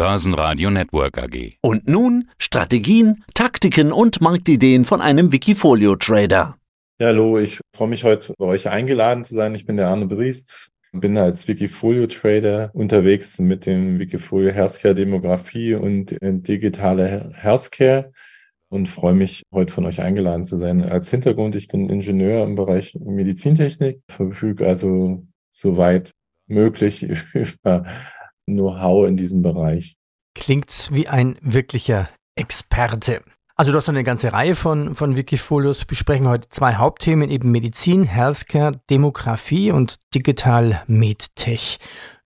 Börsenradio Network AG. Und nun Strategien, Taktiken und Marktideen von einem Wikifolio-Trader. Ja, hallo, ich freue mich heute bei euch eingeladen zu sein. Ich bin der Arne Briest, bin als Wikifolio-Trader unterwegs mit dem Wikifolio Healthcare Demografie und digitale Healthcare und freue mich, heute von euch eingeladen zu sein. Als Hintergrund, ich bin Ingenieur im Bereich Medizintechnik, verfüge also soweit möglich über Know-how in diesem Bereich. Klingt wie ein wirklicher Experte. Also du hast eine ganze Reihe von, von Wikifolios. Besprechen wir heute zwei Hauptthemen, eben Medizin, Healthcare, Demografie und Digital MedTech.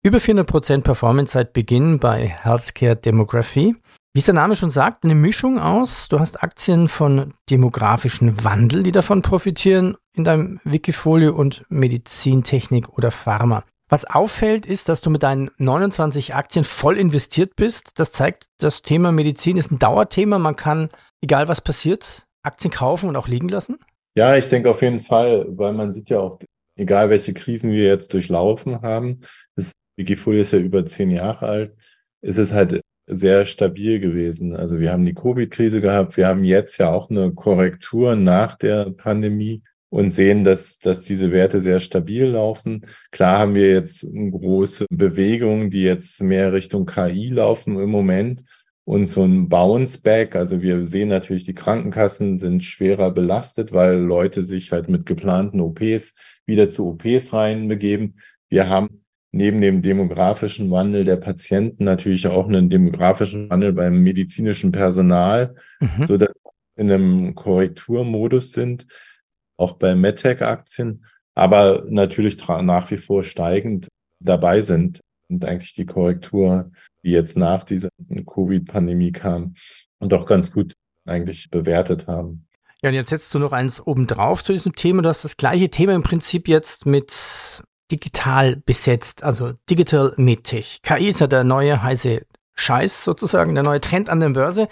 Über 400% Performance seit Beginn bei Healthcare Demografie. Wie es der Name schon sagt, eine Mischung aus. Du hast Aktien von demografischen Wandel, die davon profitieren in deinem Wikifolio und Medizintechnik oder Pharma. Was auffällt, ist, dass du mit deinen 29 Aktien voll investiert bist. Das zeigt, das Thema Medizin ist ein Dauerthema. Man kann, egal was passiert, Aktien kaufen und auch liegen lassen. Ja, ich denke auf jeden Fall, weil man sieht ja auch, egal welche Krisen wir jetzt durchlaufen haben, das Wikifolio ist ja über zehn Jahre alt, ist es halt sehr stabil gewesen. Also wir haben die Covid-Krise gehabt, wir haben jetzt ja auch eine Korrektur nach der Pandemie und sehen, dass, dass diese Werte sehr stabil laufen. Klar haben wir jetzt große Bewegungen, die jetzt mehr Richtung KI laufen im Moment und so ein Bounce Back. Also wir sehen natürlich, die Krankenkassen sind schwerer belastet, weil Leute sich halt mit geplanten OPs wieder zu OPs reinbegeben. Wir haben neben dem demografischen Wandel der Patienten natürlich auch einen demografischen Wandel beim medizinischen Personal, mhm. so dass wir in einem Korrekturmodus sind auch bei MedTech-Aktien, aber natürlich nach wie vor steigend dabei sind und eigentlich die Korrektur, die jetzt nach dieser Covid-Pandemie kam und auch ganz gut eigentlich bewertet haben. Ja, und jetzt setzt du noch eins obendrauf zu diesem Thema. Du hast das gleiche Thema im Prinzip jetzt mit digital besetzt, also Digital MedTech. KI ist ja der neue heiße Scheiß sozusagen, der neue Trend an der Börse.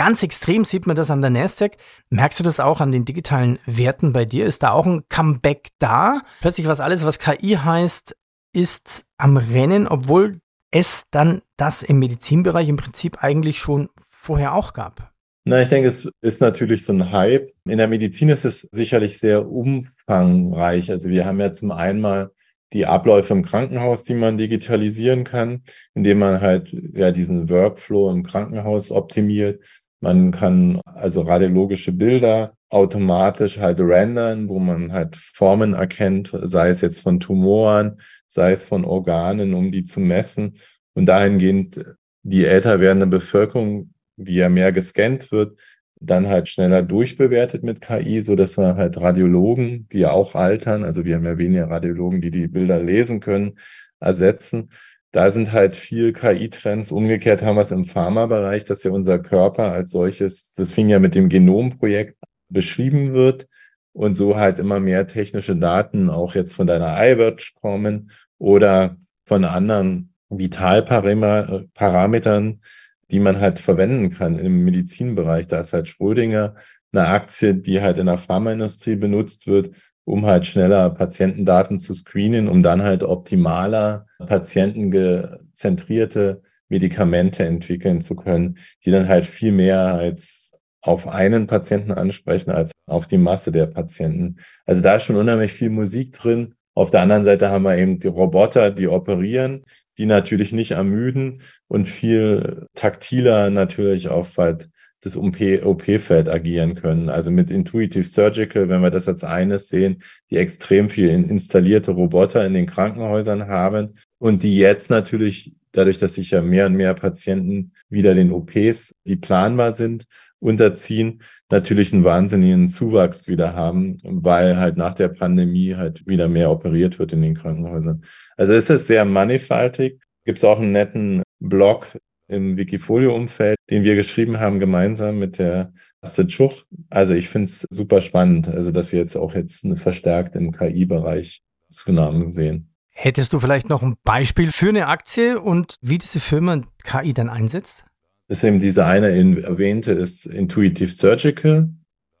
Ganz extrem sieht man das an der Nasdaq. Merkst du das auch an den digitalen Werten bei dir? Ist da auch ein Comeback da? Plötzlich was alles, was KI heißt, ist am Rennen, obwohl es dann das im Medizinbereich im Prinzip eigentlich schon vorher auch gab. Na, ich denke, es ist natürlich so ein Hype. In der Medizin ist es sicherlich sehr umfangreich. Also wir haben ja zum einen mal die Abläufe im Krankenhaus, die man digitalisieren kann, indem man halt ja diesen Workflow im Krankenhaus optimiert. Man kann also radiologische Bilder automatisch halt rendern, wo man halt Formen erkennt, sei es jetzt von Tumoren, sei es von Organen, um die zu messen. Und dahingehend die älter werdende Bevölkerung, die ja mehr gescannt wird, dann halt schneller durchbewertet mit KI, so dass wir halt Radiologen, die ja auch altern, also wir haben ja weniger Radiologen, die die Bilder lesen können, ersetzen. Da sind halt viel KI-Trends. Umgekehrt haben wir es im Pharmabereich, dass ja unser Körper als solches, das fing ja mit dem Genomprojekt beschrieben wird und so halt immer mehr technische Daten auch jetzt von deiner iWatch kommen oder von anderen Vitalparametern, die man halt verwenden kann im Medizinbereich. Da ist halt Schrödinger eine Aktie, die halt in der Pharmaindustrie benutzt wird, um halt schneller Patientendaten zu screenen, um dann halt optimaler patientengezentrierte Medikamente entwickeln zu können, die dann halt viel mehr als auf einen Patienten ansprechen als auf die Masse der Patienten. Also da ist schon unheimlich viel Musik drin. Auf der anderen Seite haben wir eben die Roboter, die operieren, die natürlich nicht ermüden und viel taktiler natürlich auf halt das OP-Feld agieren können. Also mit Intuitive Surgical, wenn wir das als eines sehen, die extrem viel installierte Roboter in den Krankenhäusern haben und die jetzt natürlich, dadurch, dass sich ja mehr und mehr Patienten wieder den OPs, die planbar sind, unterziehen, natürlich einen wahnsinnigen Zuwachs wieder haben, weil halt nach der Pandemie halt wieder mehr operiert wird in den Krankenhäusern. Also es ist sehr mannigfaltig. Gibt es auch einen netten Blog im Wikifolio-Umfeld, den wir geschrieben haben, gemeinsam mit der Astrid Schuch. Also ich finde es super spannend, also dass wir jetzt auch jetzt verstärkt im KI-Bereich Zunahmen sehen. Hättest du vielleicht noch ein Beispiel für eine Aktie und wie diese Firma KI dann einsetzt? Das ist eben diese eine erwähnte, ist Intuitive Surgical.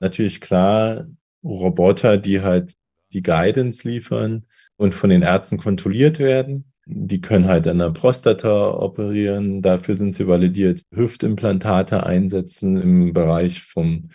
Natürlich klar, Roboter, die halt die Guidance liefern und von den Ärzten kontrolliert werden Die können halt an der Prostata operieren. Dafür sind sie validiert. Hüftimplantate einsetzen. Im Bereich vom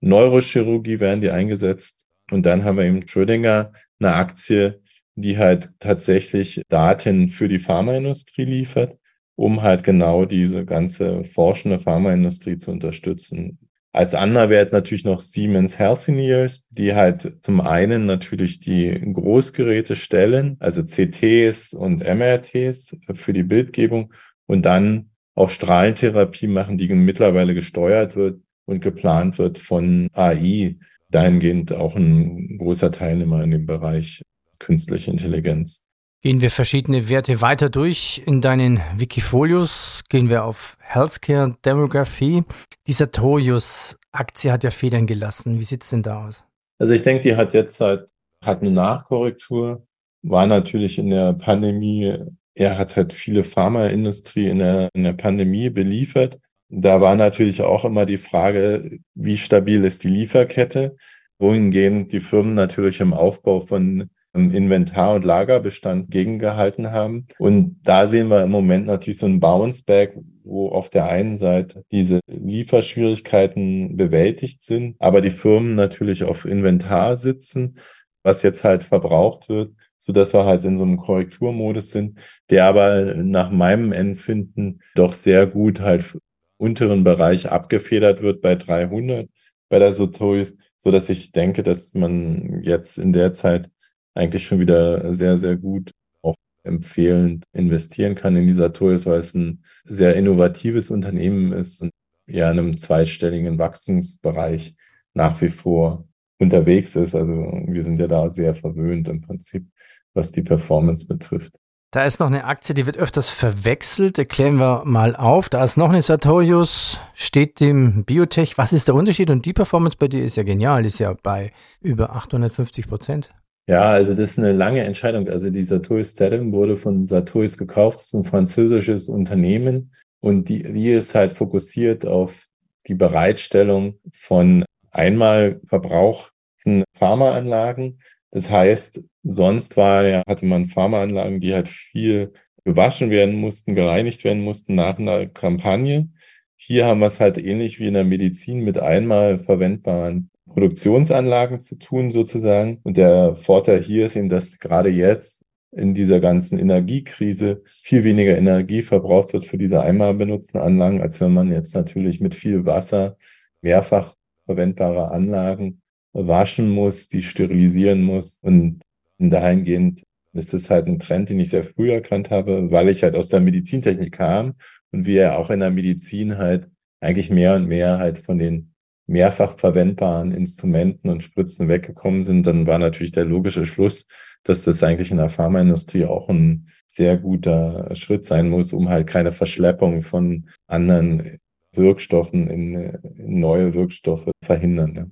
Neurochirurgie werden die eingesetzt. Und dann haben wir eben Schrödinger, eine Aktie, die halt tatsächlich Daten für die Pharmaindustrie liefert, um halt genau diese ganze forschende Pharmaindustrie zu unterstützen. Als Wert natürlich noch Siemens Healthineers, die halt zum einen natürlich die Großgeräte stellen, also CTs und MRTs für die Bildgebung und dann auch Strahlentherapie machen, die mittlerweile gesteuert wird und geplant wird von AI. Dahingehend auch ein großer Teilnehmer in dem Bereich künstliche Intelligenz. Gehen wir verschiedene Werte weiter durch in deinen Wikifolios. Gehen wir auf Healthcare Demography. Die Sartorius-Aktie hat ja Federn gelassen. Wie sieht es denn da aus? Also ich denke, die hat jetzt halt, hat eine Nachkorrektur, war natürlich in der Pandemie, er hat halt viele Pharmaindustrie in der, in der Pandemie beliefert. Da war natürlich auch immer die Frage, wie stabil ist die Lieferkette? Wohingehend die Firmen natürlich im Aufbau von Inventar- und Lagerbestand gegengehalten haben. Und da sehen wir im Moment natürlich so ein Bounce-Back, wo auf der einen Seite diese Lieferschwierigkeiten bewältigt sind, aber die Firmen natürlich auf Inventar sitzen, was jetzt halt verbraucht wird, so dass wir halt in so einem Korrekturmodus sind, der aber nach meinem Empfinden doch sehr gut halt unteren Bereich abgefedert wird bei 300 bei der Sotois, so dass ich denke, dass man jetzt in der Zeit eigentlich schon wieder sehr, sehr gut auch empfehlend investieren kann in dieser Toys, weil es ein sehr innovatives Unternehmen ist und ja in einem zweistelligen Wachstumsbereich nach wie vor unterwegs ist. Also wir sind ja da sehr verwöhnt im Prinzip, was die Performance betrifft. Da ist noch eine Aktie, die wird öfters verwechselt. Erklären wir mal auf. Da ist noch eine Sartorius, steht dem Biotech. Was ist der Unterschied? Und die Performance bei dir ist ja genial, ist ja bei über 850 Prozent. Ja, also das ist eine lange Entscheidung. Also die Sartorius Statin wurde von Sartorius gekauft. Das ist ein französisches Unternehmen und die, die ist halt fokussiert auf die Bereitstellung von einmal verbrauchten Pharmaanlagen. Das heißt, sonst war ja, hatte man Pharmaanlagen, die halt viel gewaschen werden mussten, gereinigt werden mussten nach einer Kampagne. Hier haben wir es halt ähnlich wie in der Medizin mit einmal verwendbaren Produktionsanlagen zu tun sozusagen. Und der Vorteil hier ist eben, dass gerade jetzt in dieser ganzen Energiekrise viel weniger Energie verbraucht wird für diese einmal benutzten Anlagen, als wenn man jetzt natürlich mit viel Wasser mehrfach verwendbare Anlagen waschen muss, die sterilisieren muss. Und dahingehend ist das halt ein Trend, den ich sehr früh erkannt habe, weil ich halt aus der Medizintechnik kam und wir auch in der Medizin halt eigentlich mehr und mehr halt von den mehrfach verwendbaren Instrumenten und Spritzen weggekommen sind, dann war natürlich der logische Schluss, dass das eigentlich in der Pharmaindustrie auch ein sehr guter Schritt sein muss, um halt keine Verschleppung von anderen Wirkstoffen in, in neue Wirkstoffe verhindern. Ja.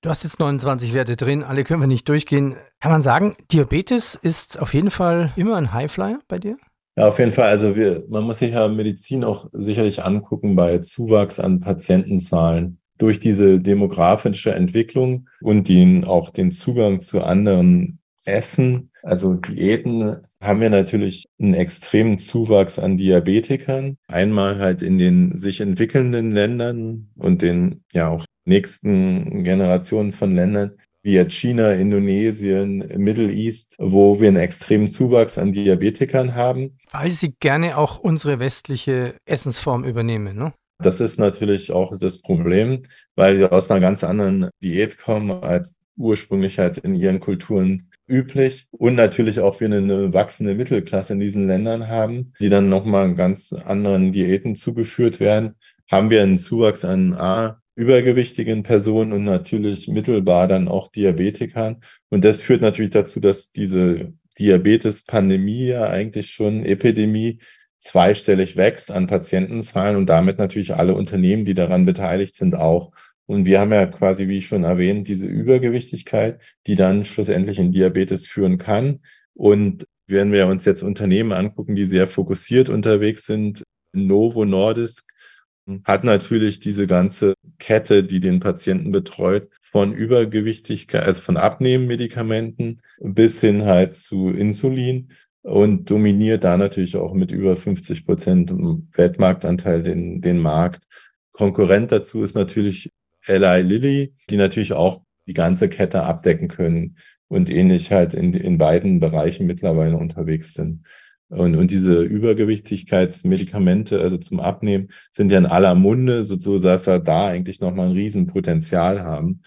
Du hast jetzt 29 Werte drin, alle können wir nicht durchgehen. Kann man sagen, Diabetes ist auf jeden Fall immer ein Highflyer bei dir? Ja, auf jeden Fall. Also wir, man muss sich ja Medizin auch sicherlich angucken bei Zuwachs an Patientenzahlen durch diese demografische Entwicklung und den, auch den Zugang zu anderen Essen, also Diäten, haben wir natürlich einen extremen Zuwachs an Diabetikern. Einmal halt in den sich entwickelnden Ländern und den ja auch nächsten Generationen von Ländern, wie jetzt China, Indonesien, Middle East, wo wir einen extremen Zuwachs an Diabetikern haben. Weil sie gerne auch unsere westliche Essensform übernehmen, ne? Das ist natürlich auch das Problem, weil sie aus einer ganz anderen Diät kommen als ursprünglich halt in ihren Kulturen üblich und natürlich auch wir eine wachsende Mittelklasse in diesen Ländern haben, die dann nochmal ganz anderen Diäten zugeführt werden, haben wir einen Zuwachs an A, übergewichtigen Personen und natürlich mittelbar dann auch Diabetikern. Und das führt natürlich dazu, dass diese Diabetes-Pandemie ja eigentlich schon Epidemie zweistellig wächst an Patientenzahlen und damit natürlich alle Unternehmen, die daran beteiligt sind, auch. Und wir haben ja quasi, wie ich schon erwähnt, diese Übergewichtigkeit, die dann schlussendlich in Diabetes führen kann. Und wenn wir uns jetzt Unternehmen angucken, die sehr fokussiert unterwegs sind, Novo Nordisk hat natürlich diese ganze Kette, die den Patienten betreut, von Übergewichtigkeit, also von Abnehmmedikamenten bis hin halt zu Insulin und dominiert da natürlich auch mit über 50 Prozent Weltmarktanteil den, den Markt. Konkurrent dazu ist natürlich Eli Lilly, die natürlich auch die ganze Kette abdecken können und ähnlich halt in, in beiden Bereichen mittlerweile unterwegs sind. Und, und diese Übergewichtigkeitsmedikamente, also zum Abnehmen, sind ja in aller Munde, so, so dass wir da eigentlich nochmal ein Riesenpotenzial haben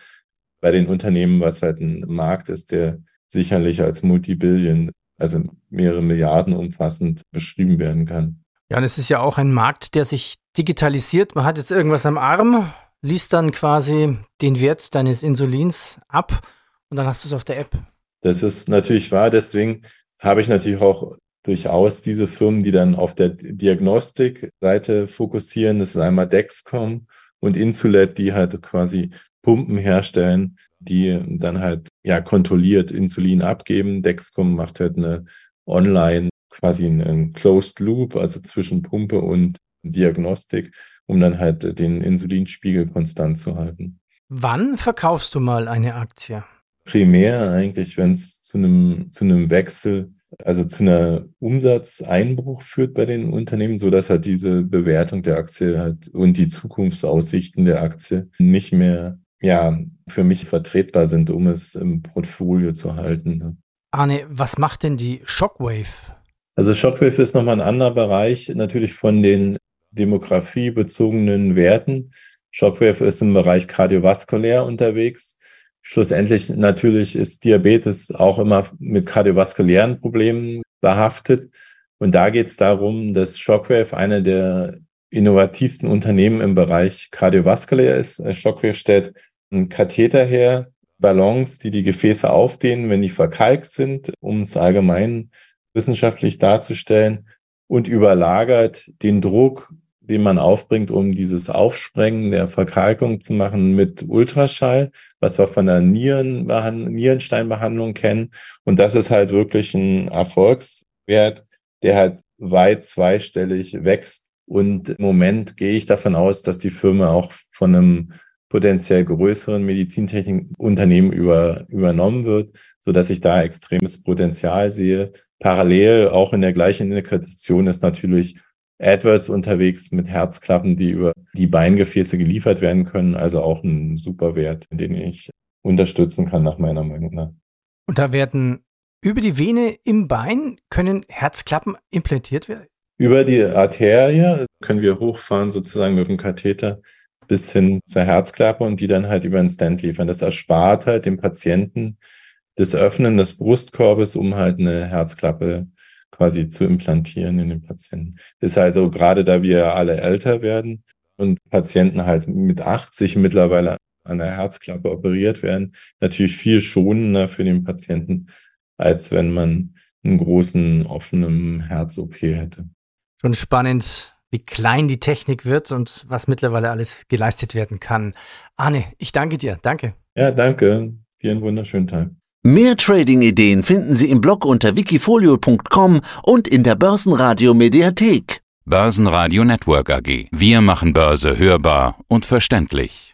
bei den Unternehmen, was halt ein Markt ist, der sicherlich als Multibillion, also mehrere Milliarden umfassend beschrieben werden kann. Ja, und es ist ja auch ein Markt, der sich digitalisiert. Man hat jetzt irgendwas am Arm, liest dann quasi den Wert deines Insulins ab und dann hast du es auf der App. Das ist natürlich wahr. Deswegen habe ich natürlich auch durchaus diese Firmen, die dann auf der Diagnostikseite fokussieren. Das ist einmal Dexcom und Insulet, die halt quasi Pumpen herstellen, die dann halt ja kontrolliert Insulin abgeben. Dexcom macht halt eine online quasi einen Closed Loop, also zwischen Pumpe und Diagnostik, um dann halt den Insulinspiegel konstant zu halten. Wann verkaufst du mal eine Aktie? Primär eigentlich, wenn es zu einem, zu einem Wechsel, also zu einer Umsatzeinbruch führt bei den Unternehmen, so dass halt diese Bewertung der Aktie halt und die Zukunftsaussichten der Aktie nicht mehr ja, für mich vertretbar sind, um es im Portfolio zu halten. Ne? Arne, was macht denn die Shockwave? Also Shockwave ist nochmal ein anderer Bereich, natürlich von den demografiebezogenen Werten. Shockwave ist im Bereich kardiovaskulär unterwegs. Schlussendlich natürlich ist Diabetes auch immer mit kardiovaskulären Problemen behaftet. Und da geht es darum, dass Shockwave eine der innovativsten Unternehmen im Bereich kardiovaskulär ist. Shockwave stellt einen Katheter her, Ballons, die die Gefäße aufdehnen, wenn die verkalkt sind, um es allgemein wissenschaftlich darzustellen und überlagert den Druck, den man aufbringt, um dieses Aufsprengen der Verkalkung zu machen mit Ultraschall, was wir von der Nierenbehand Nierensteinbehandlung kennen. Und das ist halt wirklich ein Erfolgswert, der halt weit zweistellig wächst. Und im Moment gehe ich davon aus, dass die Firma auch von einem potenziell größeren Medizintechnikunternehmen über, übernommen wird, so dass ich da extremes Potenzial sehe. Parallel auch in der gleichen Indikation ist natürlich AdWords unterwegs mit Herzklappen, die über die Beingefäße geliefert werden können. Also auch ein super Wert, den ich unterstützen kann, nach meiner Meinung nach. Und da werden über die Vene im Bein können Herzklappen implantiert werden? Über die Arterie können wir hochfahren, sozusagen mit dem Katheter bis hin zur Herzklappe und die dann halt über einen Stand liefern. Das erspart halt dem Patienten das Öffnen des Brustkorbes, um halt eine Herzklappe quasi zu implantieren in den Patienten. Ist also gerade da wir alle älter werden und Patienten halt mit 80 mittlerweile an der Herzklappe operiert werden, natürlich viel schonender für den Patienten, als wenn man einen großen offenen Herz-OP hätte. Schon spannend, wie klein die Technik wird und was mittlerweile alles geleistet werden kann. Arne, ich danke dir. Danke. Ja, danke. Dir einen wunderschönen Tag. Mehr Trading-Ideen finden Sie im Blog unter wikifolio.com und in der Börsenradio Mediathek. Börsenradio Network AG. Wir machen Börse hörbar und verständlich.